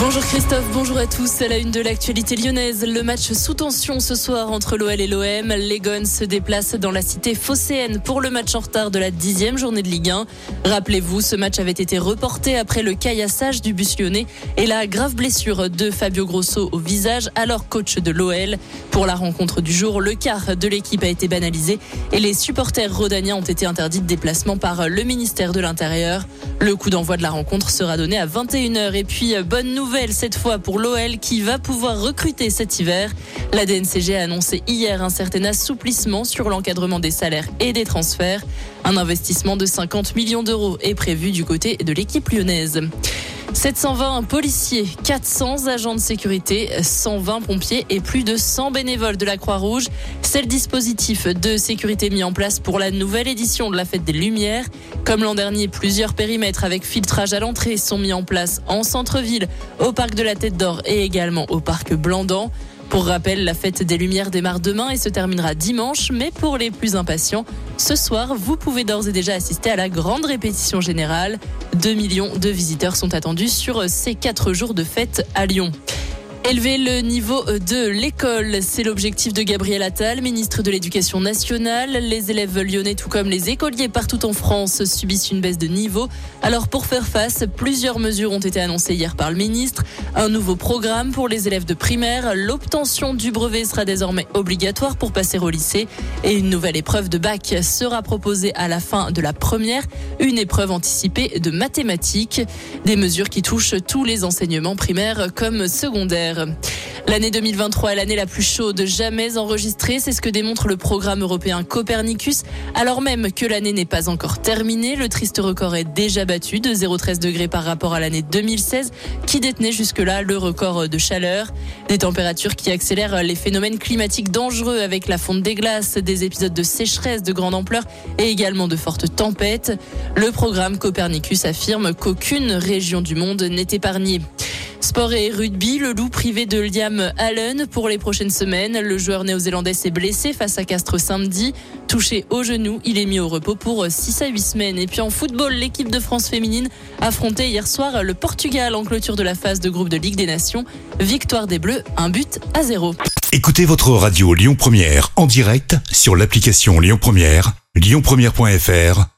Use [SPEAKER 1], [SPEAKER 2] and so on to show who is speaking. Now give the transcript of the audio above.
[SPEAKER 1] Bonjour Christophe, bonjour à tous. À la une de l'actualité lyonnaise, le match sous tension ce soir entre l'OL et l'OM. Les Gones se déplacent dans la cité phocéenne pour le match en retard de la dixième journée de Ligue 1. Rappelez-vous, ce match avait été reporté après le caillassage du bus lyonnais et la grave blessure de Fabio Grosso au visage, alors coach de l'OL. Pour la rencontre du jour, le quart de l'équipe a été banalisé et les supporters rodaniens ont été interdits de déplacement par le ministère de l'Intérieur. Le coup d'envoi de la rencontre sera donné à 21h. Et puis, bonne nouvelle cette fois pour l'OL qui va pouvoir recruter cet hiver. La DNCG a annoncé hier un certain assouplissement sur l'encadrement des salaires et des transferts. Un investissement de 50 millions d'euros est prévu du côté de l'équipe lyonnaise. 720 policiers, 400 agents de sécurité, 120 pompiers et plus de 100 bénévoles de la Croix-Rouge. C'est le dispositif de sécurité mis en place pour la nouvelle édition de la Fête des Lumières. Comme l'an dernier, plusieurs périmètres avec filtrage à l'entrée sont mis en place en centre-ville, au parc de la Tête d'Or et également au parc Blandan. Pour rappel, la fête des Lumières démarre demain et se terminera dimanche, mais pour les plus impatients, ce soir, vous pouvez d'ores et déjà assister à la grande répétition générale. 2 millions de visiteurs sont attendus sur ces 4 jours de fête à Lyon. Élever le niveau de l'école, c'est l'objectif de Gabriel Attal, ministre de l'Éducation nationale. Les élèves lyonnais, tout comme les écoliers partout en France, subissent une baisse de niveau. Alors pour faire face, plusieurs mesures ont été annoncées hier par le ministre. Un nouveau programme pour les élèves de primaire, l'obtention du brevet sera désormais obligatoire pour passer au lycée et une nouvelle épreuve de bac sera proposée à la fin de la première, une épreuve anticipée de mathématiques. Des mesures qui touchent tous les enseignements primaires comme secondaires. L'année 2023 est l'année la plus chaude jamais enregistrée, c'est ce que démontre le programme européen Copernicus. Alors même que l'année n'est pas encore terminée, le triste record est déjà battu de 0,13 degrés par rapport à l'année 2016 qui détenait jusque-là le record de chaleur. Des températures qui accélèrent les phénomènes climatiques dangereux avec la fonte des glaces, des épisodes de sécheresse de grande ampleur et également de fortes tempêtes. Le programme Copernicus affirme qu'aucune région du monde n'est épargnée. Sport et rugby, le loup privé de Liam Allen pour les prochaines semaines. Le joueur néo-zélandais s'est blessé face à Castres samedi. Touché au genou, il est mis au repos pour 6 à 8 semaines. Et puis en football, l'équipe de France féminine affrontait hier soir le Portugal en clôture de la phase de groupe de Ligue des Nations. Victoire des Bleus, un but à zéro.
[SPEAKER 2] Écoutez votre radio Lyon Première en direct sur l'application Lyon Première, lyonpremière.fr